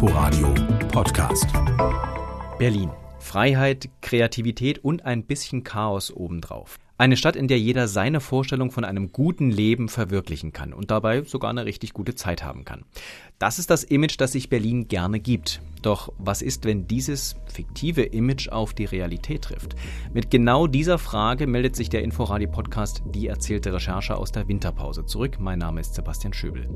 Inforadio Podcast. Berlin. Freiheit, Kreativität und ein bisschen Chaos obendrauf. Eine Stadt, in der jeder seine Vorstellung von einem guten Leben verwirklichen kann und dabei sogar eine richtig gute Zeit haben kann. Das ist das Image, das sich Berlin gerne gibt. Doch was ist, wenn dieses fiktive Image auf die Realität trifft? Mit genau dieser Frage meldet sich der Inforadio-Podcast Die erzählte Recherche aus der Winterpause zurück. Mein Name ist Sebastian Schöbel.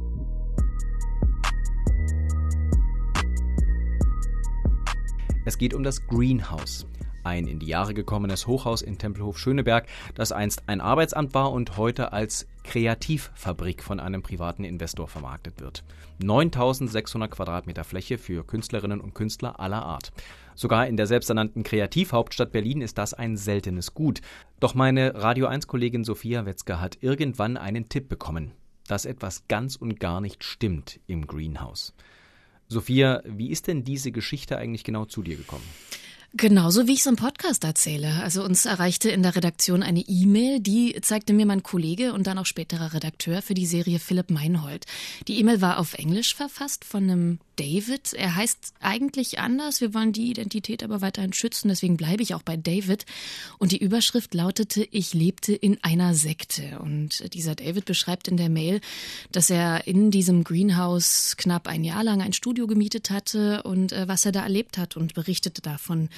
Es geht um das Greenhouse. Ein in die Jahre gekommenes Hochhaus in Tempelhof Schöneberg, das einst ein Arbeitsamt war und heute als Kreativfabrik von einem privaten Investor vermarktet wird. 9600 Quadratmeter Fläche für Künstlerinnen und Künstler aller Art. Sogar in der selbsternannten Kreativhauptstadt Berlin ist das ein seltenes Gut. Doch meine Radio 1 Kollegin Sophia Wetzger hat irgendwann einen Tipp bekommen, dass etwas ganz und gar nicht stimmt im Greenhouse. Sophia, wie ist denn diese Geschichte eigentlich genau zu dir gekommen? Genauso wie ich es im Podcast erzähle. Also uns erreichte in der Redaktion eine E-Mail, die zeigte mir mein Kollege und dann auch späterer Redakteur für die Serie Philipp Meinhold. Die E-Mail war auf Englisch verfasst von einem David. Er heißt eigentlich anders. Wir wollen die Identität aber weiterhin schützen, deswegen bleibe ich auch bei David. Und die Überschrift lautete, ich lebte in einer Sekte. Und dieser David beschreibt in der Mail, dass er in diesem Greenhouse knapp ein Jahr lang ein Studio gemietet hatte und äh, was er da erlebt hat und berichtete davon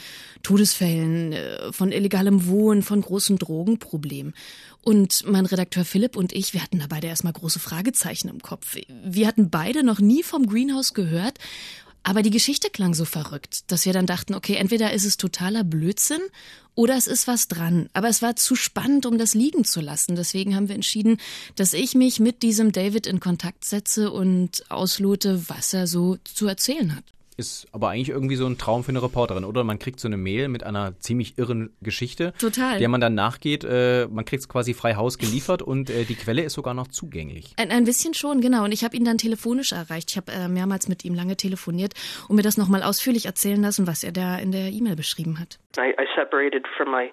Todesfällen, äh, von illegalem Wohnen, von großen Drogenproblemen. Und mein Redakteur Philipp und ich, wir hatten da beide erstmal große Fragezeichen im Kopf. Wir hatten beide noch nie vom Greenhouse gehört. Aber die Geschichte klang so verrückt, dass wir dann dachten, okay, entweder ist es totaler Blödsinn oder es ist was dran. Aber es war zu spannend, um das liegen zu lassen. Deswegen haben wir entschieden, dass ich mich mit diesem David in Kontakt setze und auslote, was er so zu erzählen hat ist aber eigentlich irgendwie so ein Traum für eine Reporterin, oder? Man kriegt so eine Mail mit einer ziemlich irren Geschichte, Total. der man dann nachgeht. Äh, man kriegt es quasi frei Haus geliefert und äh, die Quelle ist sogar noch zugänglich. Ein, ein bisschen schon, genau. Und ich habe ihn dann telefonisch erreicht. Ich habe äh, mehrmals mit ihm lange telefoniert und mir das nochmal ausführlich erzählen lassen, was er da in der E-Mail beschrieben hat. I, I separated from my,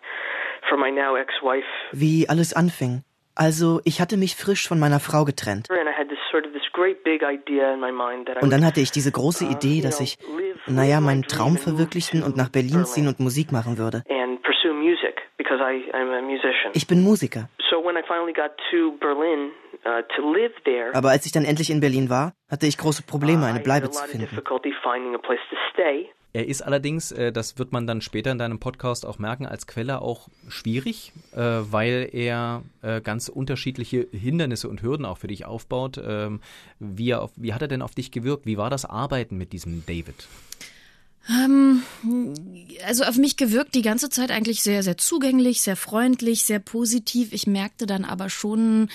from my now ex-wife. Wie alles anfing. Also, ich hatte mich frisch von meiner Frau getrennt. Und dann hatte ich diese große uh, Idee, dass ich, naja, meinen Traum verwirklichen und nach Berlin ziehen und Musik machen würde. Ich bin Musiker. Uh, Aber als ich dann endlich in Berlin war, hatte ich große Probleme, eine Bleibe zu finden. Er ist allerdings, äh, das wird man dann später in deinem Podcast auch merken, als Quelle auch schwierig, äh, weil er äh, ganz unterschiedliche Hindernisse und Hürden auch für dich aufbaut. Ähm, wie, er auf, wie hat er denn auf dich gewirkt? Wie war das Arbeiten mit diesem David? Ähm, also auf mich gewirkt die ganze Zeit eigentlich sehr, sehr zugänglich, sehr freundlich, sehr positiv. Ich merkte dann aber schon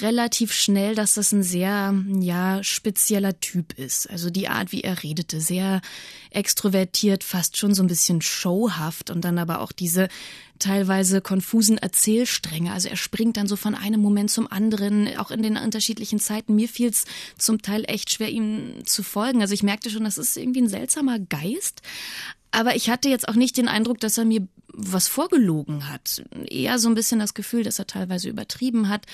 relativ schnell, dass das ein sehr, ja, spezieller Typ ist. Also die Art, wie er redete, sehr extrovertiert, fast schon so ein bisschen showhaft und dann aber auch diese teilweise konfusen Erzählstränge. Also er springt dann so von einem Moment zum anderen, auch in den unterschiedlichen Zeiten. Mir fiel es zum Teil echt schwer, ihm zu folgen. Also ich merkte schon, das ist irgendwie ein seltsamer Geist. Aber ich hatte jetzt auch nicht den Eindruck, dass er mir was vorgelogen hat. Eher so ein bisschen das Gefühl, dass er teilweise übertrieben hat,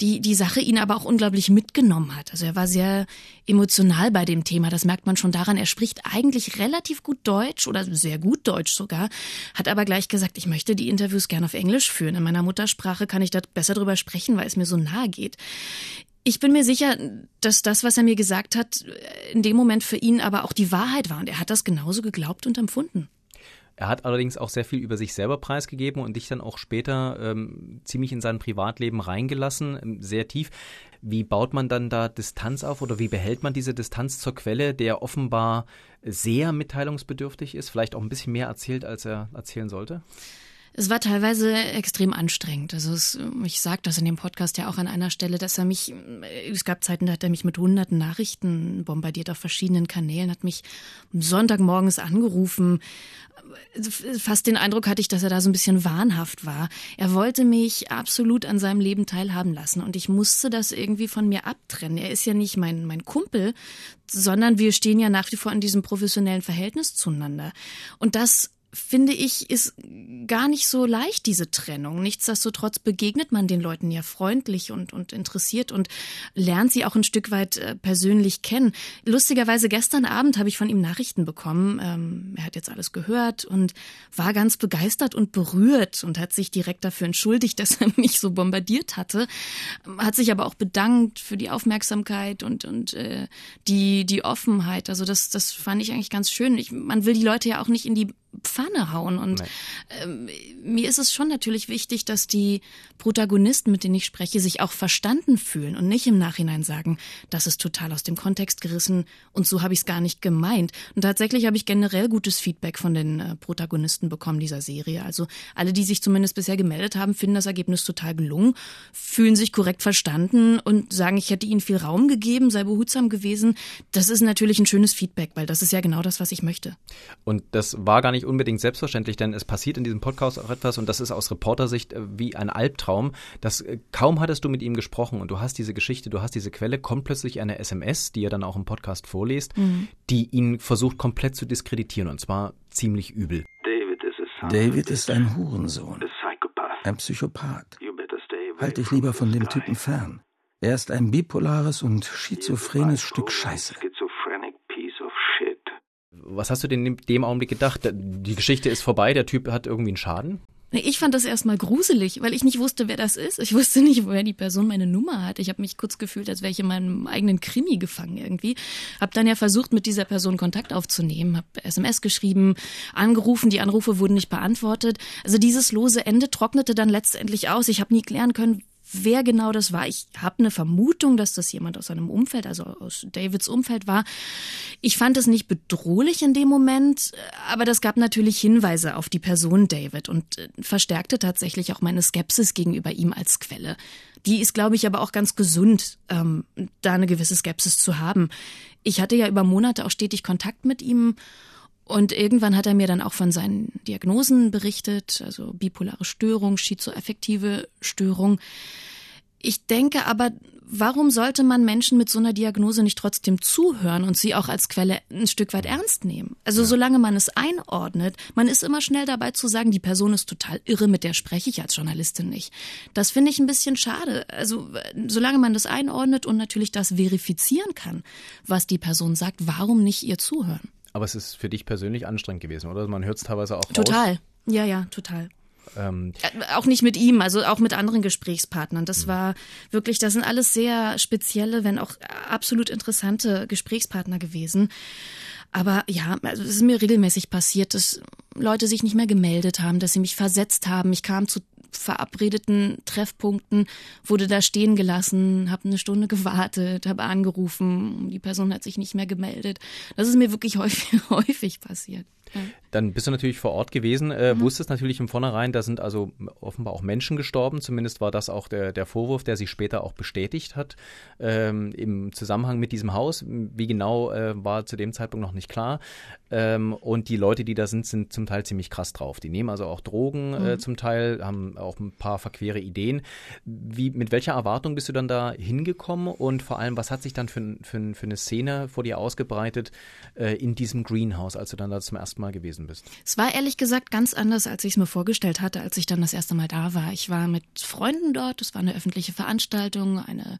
die, die Sache ihn aber auch unglaublich mitgenommen hat. Also er war sehr emotional bei dem Thema. Das merkt man schon daran. Er spricht eigentlich relativ gut Deutsch oder sehr gut Deutsch sogar, hat aber gleich gesagt, ich möchte die Interviews gerne auf Englisch führen. In meiner Muttersprache kann ich da besser drüber sprechen, weil es mir so nahe geht. Ich bin mir sicher, dass das, was er mir gesagt hat, in dem Moment für ihn aber auch die Wahrheit war. Und er hat das genauso geglaubt und empfunden. Er hat allerdings auch sehr viel über sich selber preisgegeben und dich dann auch später ähm, ziemlich in sein Privatleben reingelassen, ähm, sehr tief. Wie baut man dann da Distanz auf oder wie behält man diese Distanz zur Quelle, der offenbar sehr mitteilungsbedürftig ist, vielleicht auch ein bisschen mehr erzählt, als er erzählen sollte? Es war teilweise extrem anstrengend. Also es, ich sage das in dem Podcast ja auch an einer Stelle, dass er mich, es gab Zeiten, da hat er mich mit hunderten Nachrichten bombardiert auf verschiedenen Kanälen, hat mich Sonntagmorgens angerufen. Fast den Eindruck hatte ich, dass er da so ein bisschen wahnhaft war. Er wollte mich absolut an seinem Leben teilhaben lassen und ich musste das irgendwie von mir abtrennen. Er ist ja nicht mein, mein Kumpel, sondern wir stehen ja nach wie vor in diesem professionellen Verhältnis zueinander. Und das finde ich, ist gar nicht so leicht, diese Trennung. Nichtsdestotrotz begegnet man den Leuten ja freundlich und, und interessiert und lernt sie auch ein Stück weit äh, persönlich kennen. Lustigerweise gestern Abend habe ich von ihm Nachrichten bekommen. Ähm, er hat jetzt alles gehört und war ganz begeistert und berührt und hat sich direkt dafür entschuldigt, dass er mich so bombardiert hatte. Hat sich aber auch bedankt für die Aufmerksamkeit und, und äh, die, die Offenheit. Also das, das fand ich eigentlich ganz schön. Ich, man will die Leute ja auch nicht in die Pfanne hauen. Und ähm, mir ist es schon natürlich wichtig, dass die Protagonisten, mit denen ich spreche, sich auch verstanden fühlen und nicht im Nachhinein sagen, das ist total aus dem Kontext gerissen und so habe ich es gar nicht gemeint. Und tatsächlich habe ich generell gutes Feedback von den äh, Protagonisten bekommen dieser Serie. Also alle, die sich zumindest bisher gemeldet haben, finden das Ergebnis total gelungen, fühlen sich korrekt verstanden und sagen, ich hätte ihnen viel Raum gegeben, sei behutsam gewesen. Das ist natürlich ein schönes Feedback, weil das ist ja genau das, was ich möchte. Und das war gar nicht nicht unbedingt selbstverständlich, denn es passiert in diesem Podcast auch etwas und das ist aus Reportersicht äh, wie ein Albtraum. Das äh, kaum hattest du mit ihm gesprochen und du hast diese Geschichte, du hast diese Quelle, kommt plötzlich eine SMS, die er dann auch im Podcast vorliest, mhm. die ihn versucht komplett zu diskreditieren und zwar ziemlich übel. David ist ein Hurensohn, ein Psychopath. Halt dich lieber von dem Typen fern. Er ist ein bipolares und schizophrenes Stück Scheiße was hast du denn in dem Augenblick gedacht? Die Geschichte ist vorbei, der Typ hat irgendwie einen Schaden? Ich fand das erstmal gruselig, weil ich nicht wusste, wer das ist. Ich wusste nicht, woher die Person meine Nummer hat. Ich habe mich kurz gefühlt, als wäre ich in meinem eigenen Krimi gefangen irgendwie. Hab dann ja versucht, mit dieser Person Kontakt aufzunehmen, hab SMS geschrieben, angerufen, die Anrufe wurden nicht beantwortet. Also dieses lose Ende trocknete dann letztendlich aus. Ich habe nie klären können, wer genau das war. Ich habe eine Vermutung, dass das jemand aus seinem Umfeld, also aus Davids Umfeld war. Ich fand es nicht bedrohlich in dem Moment, aber das gab natürlich Hinweise auf die Person David und äh, verstärkte tatsächlich auch meine Skepsis gegenüber ihm als Quelle. Die ist, glaube ich, aber auch ganz gesund, ähm, da eine gewisse Skepsis zu haben. Ich hatte ja über Monate auch stetig Kontakt mit ihm und irgendwann hat er mir dann auch von seinen Diagnosen berichtet, also bipolare Störung, schizoaffektive Störung. Ich denke aber, warum sollte man Menschen mit so einer Diagnose nicht trotzdem zuhören und sie auch als Quelle ein Stück weit ernst nehmen? Also ja. solange man es einordnet, man ist immer schnell dabei zu sagen, die Person ist total irre, mit der spreche ich als Journalistin nicht. Das finde ich ein bisschen schade. Also solange man das einordnet und natürlich das verifizieren kann, was die Person sagt, warum nicht ihr zuhören? Aber es ist für dich persönlich anstrengend gewesen, oder? Man hört es teilweise auch Total. Raus. Ja, ja, total. Ähm, äh, auch nicht mit ihm, also auch mit anderen Gesprächspartnern. Das mhm. war wirklich, das sind alles sehr spezielle, wenn auch absolut interessante Gesprächspartner gewesen. Aber ja, also es ist mir regelmäßig passiert, dass Leute sich nicht mehr gemeldet haben, dass sie mich versetzt haben. Ich kam zu verabredeten Treffpunkten, wurde da stehen gelassen, habe eine Stunde gewartet, habe angerufen, die Person hat sich nicht mehr gemeldet. Das ist mir wirklich häufig, häufig passiert. Dann bist du natürlich vor Ort gewesen, äh, mhm. wusstest natürlich im Vornherein, da sind also offenbar auch Menschen gestorben. Zumindest war das auch der, der Vorwurf, der sich später auch bestätigt hat ähm, im Zusammenhang mit diesem Haus. Wie genau äh, war zu dem Zeitpunkt noch nicht klar. Ähm, und die Leute, die da sind, sind zum Teil ziemlich krass drauf. Die nehmen also auch Drogen äh, mhm. äh, zum Teil, haben auch ein paar verquere Ideen. Wie, mit welcher Erwartung bist du dann da hingekommen und vor allem, was hat sich dann für, für, für eine Szene vor dir ausgebreitet äh, in diesem Greenhouse, als du dann da zum ersten Mal gewesen bist? Es war ehrlich gesagt ganz anders, als ich es mir vorgestellt hatte, als ich dann das erste Mal da war. Ich war mit Freunden dort, es war eine öffentliche Veranstaltung, eine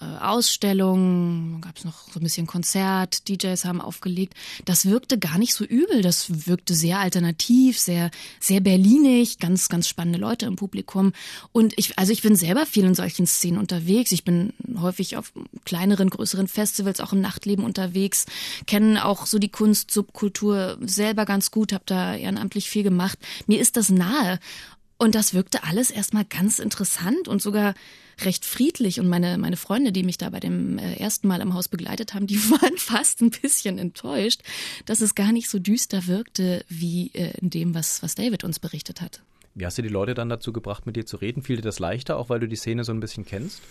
äh, Ausstellung, gab es noch so ein bisschen Konzert, DJs haben aufgelegt. Das wirkte gar nicht so übel, das wirkte sehr alternativ, sehr, sehr berlinig, ganz, ganz spannende Leute im Publikum. Und ich, also ich bin selber viel in solchen Szenen unterwegs. Ich bin häufig auf kleineren, größeren Festivals, auch im Nachtleben unterwegs, kenne auch so die Kunst, Subkultur selber ganz gut, habe da ehrenamtlich viel gemacht. Mir ist das nahe. Und das wirkte alles erstmal ganz interessant und sogar recht friedlich. Und meine, meine Freunde, die mich da bei dem äh, ersten Mal im Haus begleitet haben, die waren fast ein bisschen enttäuscht, dass es gar nicht so düster wirkte wie äh, in dem, was, was David uns berichtet hat. Wie hast du die Leute dann dazu gebracht, mit dir zu reden? Fiel dir das leichter, auch weil du die Szene so ein bisschen kennst?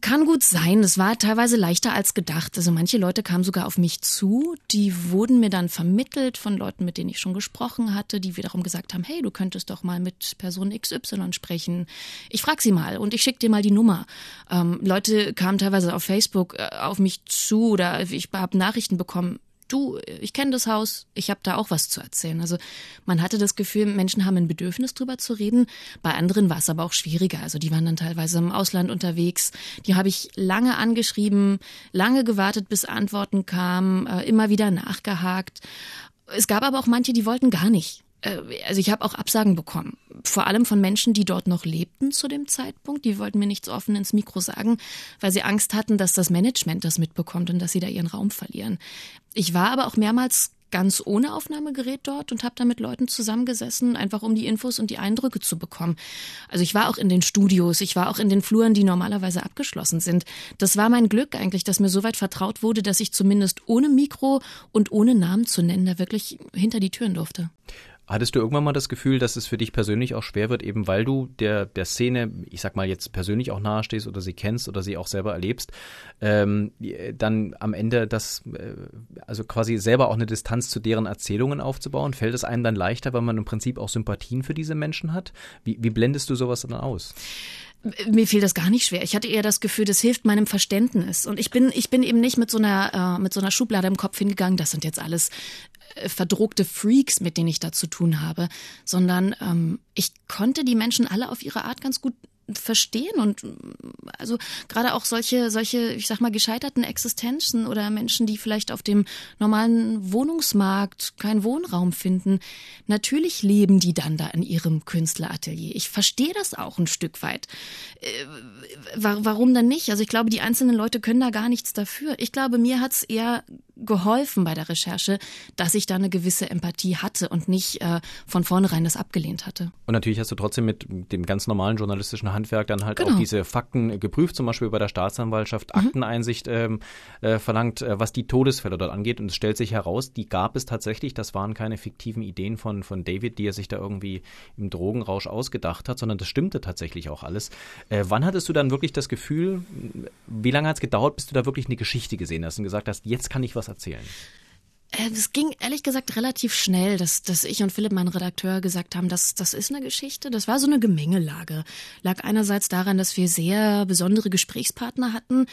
Kann gut sein. Es war teilweise leichter als gedacht. Also manche Leute kamen sogar auf mich zu. Die wurden mir dann vermittelt von Leuten, mit denen ich schon gesprochen hatte, die wiederum gesagt haben, hey, du könntest doch mal mit Person XY sprechen. Ich frag sie mal und ich schick dir mal die Nummer. Ähm, Leute kamen teilweise auf Facebook äh, auf mich zu oder ich habe Nachrichten bekommen du, ich kenne das Haus, ich habe da auch was zu erzählen. Also man hatte das Gefühl, Menschen haben ein Bedürfnis drüber zu reden. Bei anderen war es aber auch schwieriger. Also die waren dann teilweise im Ausland unterwegs. Die habe ich lange angeschrieben, lange gewartet, bis Antworten kamen, äh, immer wieder nachgehakt. Es gab aber auch manche, die wollten gar nicht. Äh, also ich habe auch Absagen bekommen, vor allem von Menschen, die dort noch lebten zu dem Zeitpunkt. Die wollten mir nichts offen ins Mikro sagen, weil sie Angst hatten, dass das Management das mitbekommt und dass sie da ihren Raum verlieren. Ich war aber auch mehrmals ganz ohne Aufnahmegerät dort und habe da mit Leuten zusammengesessen, einfach um die Infos und die Eindrücke zu bekommen. Also ich war auch in den Studios, ich war auch in den Fluren, die normalerweise abgeschlossen sind. Das war mein Glück eigentlich, dass mir so weit vertraut wurde, dass ich zumindest ohne Mikro und ohne Namen zu nennen da wirklich hinter die Türen durfte. Hattest du irgendwann mal das Gefühl, dass es für dich persönlich auch schwer wird, eben weil du der, der Szene, ich sag mal jetzt persönlich auch nahestehst oder sie kennst oder sie auch selber erlebst, ähm, dann am Ende das, äh, also quasi selber auch eine Distanz zu deren Erzählungen aufzubauen? Fällt es einem dann leichter, weil man im Prinzip auch Sympathien für diese Menschen hat? Wie, wie blendest du sowas dann aus? Mir fiel das gar nicht schwer. Ich hatte eher das Gefühl, das hilft meinem Verständnis. Und ich bin, ich bin eben nicht mit so einer, äh, mit so einer Schublade im Kopf hingegangen. Das sind jetzt alles äh, verdruckte Freaks, mit denen ich da zu tun habe, sondern ähm, ich konnte die Menschen alle auf ihre Art ganz gut verstehen und also gerade auch solche solche ich sag mal gescheiterten Existenzen oder Menschen, die vielleicht auf dem normalen Wohnungsmarkt keinen Wohnraum finden, natürlich leben die dann da in ihrem Künstleratelier. Ich verstehe das auch ein Stück weit. Äh, warum dann nicht? Also ich glaube, die einzelnen Leute können da gar nichts dafür. Ich glaube, mir hat's eher geholfen bei der Recherche, dass ich da eine gewisse Empathie hatte und nicht äh, von vornherein das abgelehnt hatte. Und natürlich hast du trotzdem mit dem ganz normalen journalistischen Handwerk dann halt genau. auch diese Fakten geprüft, zum Beispiel bei der Staatsanwaltschaft mhm. Akteneinsicht ähm, äh, verlangt, äh, was die Todesfälle dort angeht. Und es stellt sich heraus, die gab es tatsächlich. Das waren keine fiktiven Ideen von, von David, die er sich da irgendwie im Drogenrausch ausgedacht hat, sondern das stimmte tatsächlich auch alles. Äh, wann hattest du dann wirklich das Gefühl, wie lange hat es gedauert, bis du da wirklich eine Geschichte gesehen hast und gesagt hast, jetzt kann ich was erzählen? Äh, es ging ehrlich gesagt relativ schnell, dass, dass ich und Philipp, mein Redakteur, gesagt haben, dass das ist eine Geschichte. Das war so eine Gemengelage. Lag einerseits daran, dass wir sehr besondere Gesprächspartner hatten.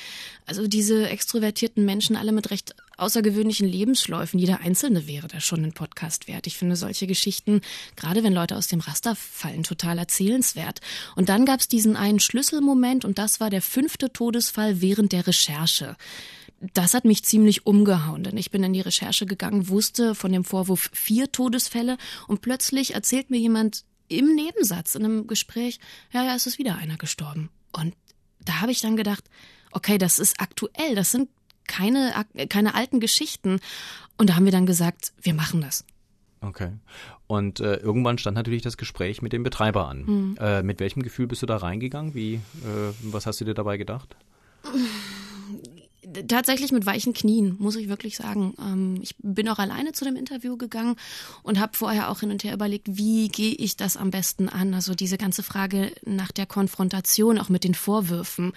Also diese extrovertierten Menschen, alle mit recht außergewöhnlichen Lebensläufen. Jeder Einzelne wäre da schon ein Podcast wert. Ich finde solche Geschichten, gerade wenn Leute aus dem Raster fallen, total erzählenswert. Und dann gab es diesen einen Schlüsselmoment und das war der fünfte Todesfall während der Recherche das hat mich ziemlich umgehauen, denn ich bin in die Recherche gegangen, wusste von dem Vorwurf vier Todesfälle und plötzlich erzählt mir jemand im Nebensatz in einem Gespräch, ja, ja, es ist wieder einer gestorben. Und da habe ich dann gedacht, okay, das ist aktuell, das sind keine, keine alten Geschichten. Und da haben wir dann gesagt, wir machen das. Okay. Und äh, irgendwann stand natürlich das Gespräch mit dem Betreiber an. Mhm. Äh, mit welchem Gefühl bist du da reingegangen? Wie, äh, was hast du dir dabei gedacht? tatsächlich mit weichen Knien, muss ich wirklich sagen. Ähm, ich bin auch alleine zu dem Interview gegangen und habe vorher auch hin und her überlegt, wie gehe ich das am besten an? Also diese ganze Frage nach der Konfrontation, auch mit den Vorwürfen.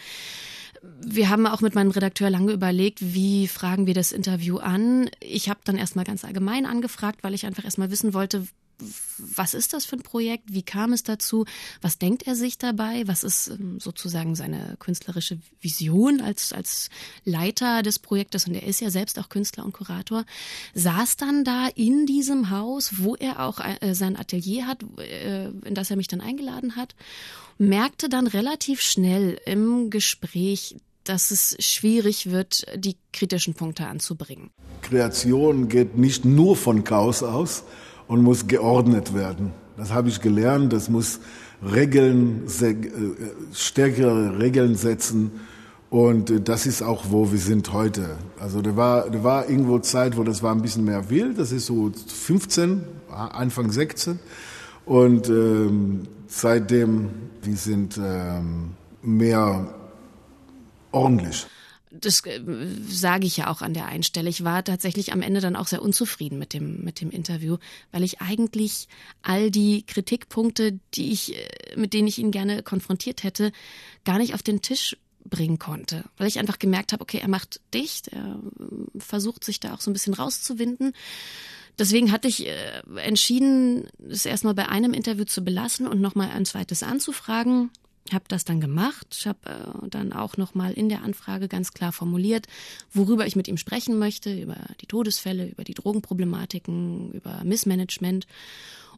Wir haben auch mit meinem Redakteur lange überlegt, wie fragen wir das Interview an. Ich habe dann erstmal ganz allgemein angefragt, weil ich einfach erstmal wissen wollte, was ist das für ein Projekt? Wie kam es dazu? Was denkt er sich dabei? Was ist ähm, sozusagen seine künstlerische Vision als, als Leiter des Projektes? Und er ist ja selbst auch Künstler und Kurator. Saß dann da in diesem Haus, wo er auch äh, sein Atelier hat, äh, in das er mich dann eingeladen hat, merkte dann relativ schnell im Gespräch, dass es schwierig wird, die kritischen Punkte anzubringen. Kreation geht nicht nur von Chaos aus, und muss geordnet werden. Das habe ich gelernt. Das muss Regeln, äh, stärkere Regeln setzen. Und äh, das ist auch, wo wir sind heute. Also da war, da war irgendwo Zeit, wo das war ein bisschen mehr wild. Das ist so 15, Anfang 16. Und ähm, seitdem, wir sind ähm, mehr ordentlich das äh, sage ich ja auch an der einen Stelle. Ich war tatsächlich am Ende dann auch sehr unzufrieden mit dem, mit dem Interview, weil ich eigentlich all die Kritikpunkte, die ich, äh, mit denen ich ihn gerne konfrontiert hätte, gar nicht auf den Tisch bringen konnte, weil ich einfach gemerkt habe, okay, er macht dicht, er äh, versucht sich da auch so ein bisschen rauszuwinden. Deswegen hatte ich entschieden, es erstmal bei einem Interview zu belassen und nochmal ein zweites anzufragen habe das dann gemacht, ich habe äh, dann auch nochmal in der Anfrage ganz klar formuliert, worüber ich mit ihm sprechen möchte, über die Todesfälle, über die Drogenproblematiken, über Missmanagement.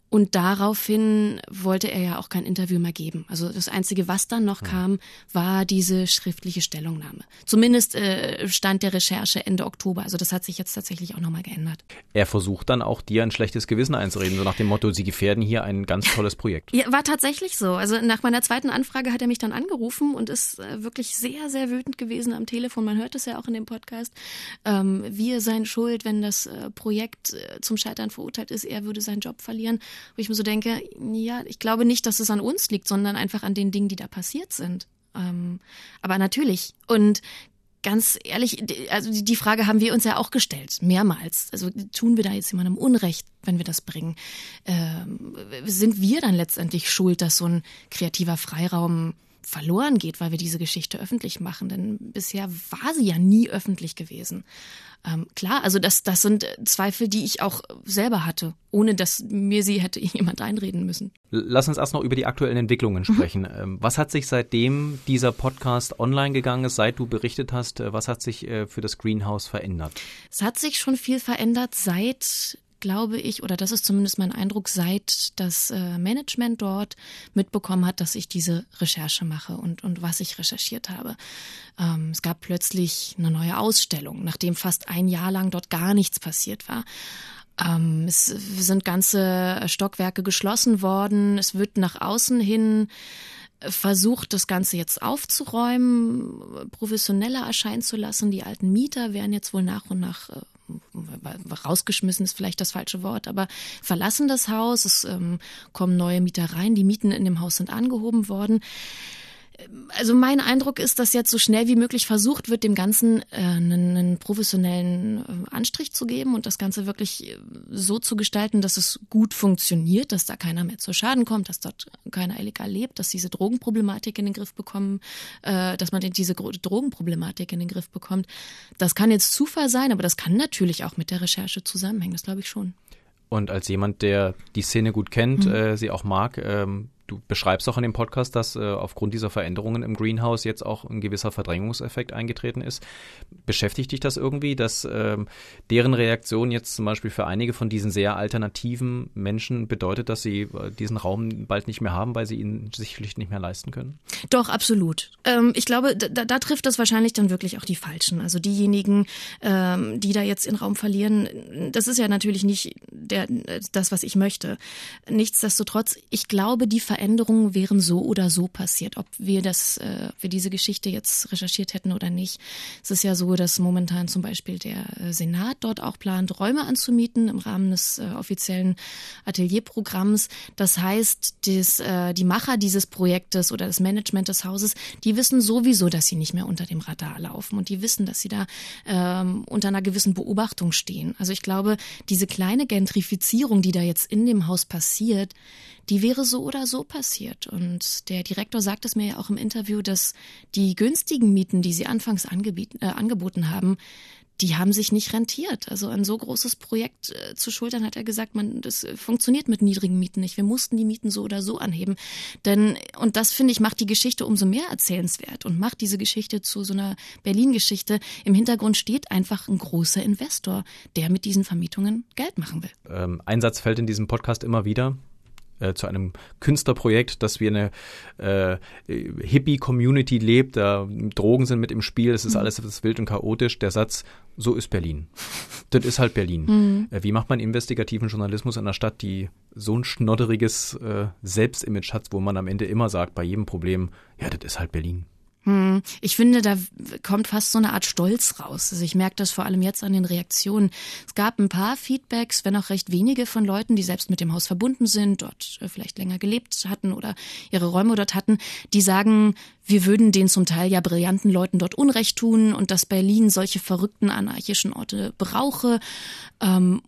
Und daraufhin wollte er ja auch kein Interview mehr geben. Also das Einzige, was dann noch kam, war diese schriftliche Stellungnahme. Zumindest äh, stand der Recherche Ende Oktober. Also das hat sich jetzt tatsächlich auch nochmal geändert. Er versucht dann auch dir ein schlechtes Gewissen einzureden, so nach dem Motto, sie gefährden hier ein ganz tolles Projekt. Ja, war tatsächlich so. Also nach meiner zweiten Anfrage hat er mich dann angerufen und ist äh, wirklich sehr, sehr wütend gewesen am Telefon. Man hört es ja auch in dem Podcast. Ähm, wir seien schuld, wenn das äh, Projekt äh, zum Scheitern verurteilt ist. Er würde seinen Job verlieren wo ich mir so denke, ja, ich glaube nicht, dass es an uns liegt, sondern einfach an den Dingen, die da passiert sind. Ähm, aber natürlich. Und ganz ehrlich, also die Frage haben wir uns ja auch gestellt, mehrmals. Also tun wir da jetzt jemandem Unrecht, wenn wir das bringen? Ähm, sind wir dann letztendlich schuld, dass so ein kreativer Freiraum verloren geht, weil wir diese Geschichte öffentlich machen. Denn bisher war sie ja nie öffentlich gewesen. Ähm, klar, also das, das sind Zweifel, die ich auch selber hatte, ohne dass mir sie hätte jemand einreden müssen. Lass uns erst noch über die aktuellen Entwicklungen mhm. sprechen. Mhm. Was hat sich seitdem dieser Podcast online gegangen ist, seit du berichtet hast, äh, was hat sich äh, für das Greenhouse verändert? Es hat sich schon viel verändert seit glaube ich, oder das ist zumindest mein Eindruck, seit das äh, Management dort mitbekommen hat, dass ich diese Recherche mache und, und was ich recherchiert habe. Ähm, es gab plötzlich eine neue Ausstellung, nachdem fast ein Jahr lang dort gar nichts passiert war. Ähm, es sind ganze Stockwerke geschlossen worden. Es wird nach außen hin versucht, das Ganze jetzt aufzuräumen, professioneller erscheinen zu lassen. Die alten Mieter werden jetzt wohl nach und nach äh, rausgeschmissen ist vielleicht das falsche Wort, aber verlassen das Haus, es ähm, kommen neue Mieter rein, die Mieten in dem Haus sind angehoben worden. Also mein Eindruck ist, dass jetzt so schnell wie möglich versucht wird, dem Ganzen äh, einen, einen professionellen äh, Anstrich zu geben und das Ganze wirklich äh, so zu gestalten, dass es gut funktioniert, dass da keiner mehr zu Schaden kommt, dass dort keiner illegal lebt, dass diese Drogenproblematik in den Griff bekommen, äh, dass man diese Drogenproblematik in den Griff bekommt. Das kann jetzt Zufall sein, aber das kann natürlich auch mit der Recherche zusammenhängen, das glaube ich schon. Und als jemand, der die Szene gut kennt, mhm. äh, sie auch mag, ähm, Du beschreibst auch in dem Podcast, dass äh, aufgrund dieser Veränderungen im Greenhouse jetzt auch ein gewisser Verdrängungseffekt eingetreten ist. Beschäftigt dich das irgendwie, dass ähm, deren Reaktion jetzt zum Beispiel für einige von diesen sehr alternativen Menschen bedeutet, dass sie äh, diesen Raum bald nicht mehr haben, weil sie ihn sich schlicht nicht mehr leisten können? Doch, absolut. Ähm, ich glaube, da, da, trifft das wahrscheinlich dann wirklich auch die Falschen. Also diejenigen, ähm, die da jetzt den Raum verlieren, das ist ja natürlich nicht der, das, was ich möchte. Nichtsdestotrotz, ich glaube, die Ver Veränderungen wären so oder so passiert, ob wir das, äh, wir diese Geschichte jetzt recherchiert hätten oder nicht. Es ist ja so, dass momentan zum Beispiel der äh, Senat dort auch plant, Räume anzumieten im Rahmen des äh, offiziellen Atelierprogramms. Das heißt, das, äh, die Macher dieses Projektes oder das Management des Hauses, die wissen sowieso, dass sie nicht mehr unter dem Radar laufen und die wissen, dass sie da ähm, unter einer gewissen Beobachtung stehen. Also ich glaube, diese kleine Gentrifizierung, die da jetzt in dem Haus passiert, die wäre so oder so passiert. Und der Direktor sagt es mir ja auch im Interview, dass die günstigen Mieten, die sie anfangs äh, angeboten haben, die haben sich nicht rentiert. Also ein so großes Projekt äh, zu schultern, hat er gesagt, man, das funktioniert mit niedrigen Mieten nicht. Wir mussten die Mieten so oder so anheben. Denn, und das finde ich, macht die Geschichte umso mehr erzählenswert und macht diese Geschichte zu so einer Berlin-Geschichte. Im Hintergrund steht einfach ein großer Investor, der mit diesen Vermietungen Geld machen will. Ähm, ein Satz fällt in diesem Podcast immer wieder äh, zu einem Künstlerprojekt, dass wir eine äh, Hippie-Community lebt, da Drogen sind mit im Spiel, es ist mhm. alles das wild und chaotisch. Der Satz, so ist Berlin. das ist halt Berlin. Mhm. Äh, wie macht man investigativen Journalismus in einer Stadt, die so ein schnodderiges äh, Selbstimage hat, wo man am Ende immer sagt, bei jedem Problem, ja, das ist halt Berlin. Hm, ich finde, da kommt fast so eine Art Stolz raus. Also ich merke das vor allem jetzt an den Reaktionen. Es gab ein paar Feedbacks, wenn auch recht wenige von Leuten, die selbst mit dem Haus verbunden sind, dort äh, vielleicht länger gelebt hatten oder ihre Räume dort hatten, die sagen, wir würden den zum Teil ja brillanten Leuten dort Unrecht tun und dass Berlin solche verrückten anarchischen Orte brauche. Ähm,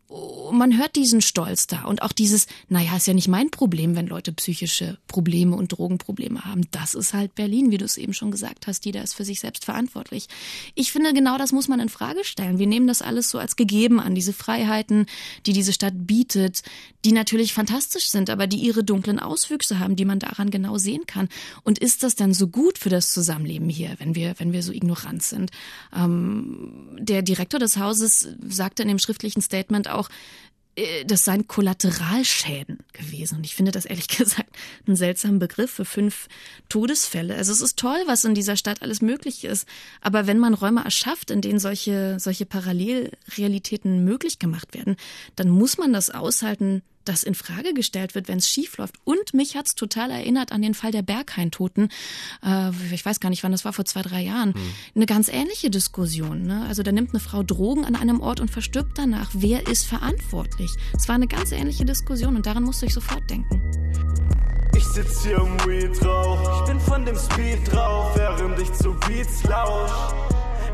man hört diesen Stolz da und auch dieses, naja, ist ja nicht mein Problem, wenn Leute psychische Probleme und Drogenprobleme haben. Das ist halt Berlin, wie du es eben schon gesagt gesagt hast, jeder ist für sich selbst verantwortlich. Ich finde, genau das muss man in Frage stellen. Wir nehmen das alles so als gegeben an, diese Freiheiten, die diese Stadt bietet, die natürlich fantastisch sind, aber die ihre dunklen Auswüchse haben, die man daran genau sehen kann. Und ist das dann so gut für das Zusammenleben hier, wenn wir, wenn wir so ignorant sind? Ähm, der Direktor des Hauses sagte in dem schriftlichen Statement auch, das seien Kollateralschäden gewesen. Und ich finde das ehrlich gesagt einen seltsamen Begriff für fünf Todesfälle. Also es ist toll, was in dieser Stadt alles möglich ist. Aber wenn man Räume erschafft, in denen solche, solche Parallelrealitäten möglich gemacht werden, dann muss man das aushalten, das in Frage gestellt wird, wenn es schief läuft. Und mich hat's total erinnert an den Fall der Berghain-Toten. Äh, ich weiß gar nicht, wann das war, vor zwei, drei Jahren. Hm. Eine ganz ähnliche Diskussion. Ne? Also da nimmt eine Frau Drogen an einem Ort und verstirbt danach. Wer ist verantwortlich? Es war eine ganz ähnliche Diskussion und daran musste ich sofort denken. Ich sitz hier im Weed Rauch. Ich bin von dem Speed drauf, während ich zu Beats lausch.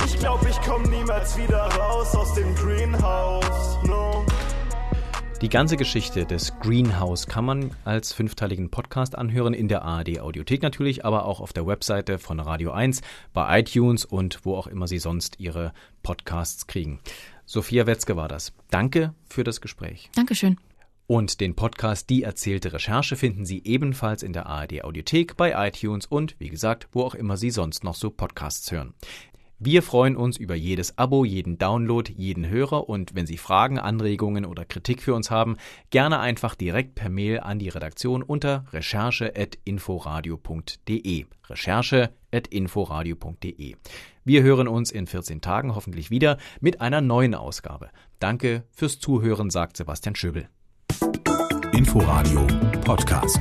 Ich glaub, ich komm niemals wieder raus aus dem Greenhouse. No. Die ganze Geschichte des Greenhouse kann man als fünfteiligen Podcast anhören, in der ARD Audiothek natürlich, aber auch auf der Webseite von Radio 1, bei iTunes und wo auch immer Sie sonst Ihre Podcasts kriegen. Sophia Wetzke war das. Danke für das Gespräch. Dankeschön. Und den Podcast Die erzählte Recherche finden Sie ebenfalls in der ARD Audiothek, bei iTunes und, wie gesagt, wo auch immer Sie sonst noch so Podcasts hören. Wir freuen uns über jedes Abo, jeden Download, jeden Hörer und wenn Sie Fragen, Anregungen oder Kritik für uns haben, gerne einfach direkt per Mail an die Redaktion unter recherche.inforadio.de. Recherche.inforadio.de. Wir hören uns in 14 Tagen hoffentlich wieder mit einer neuen Ausgabe. Danke fürs Zuhören, sagt Sebastian Schöbel. Inforadio Podcast.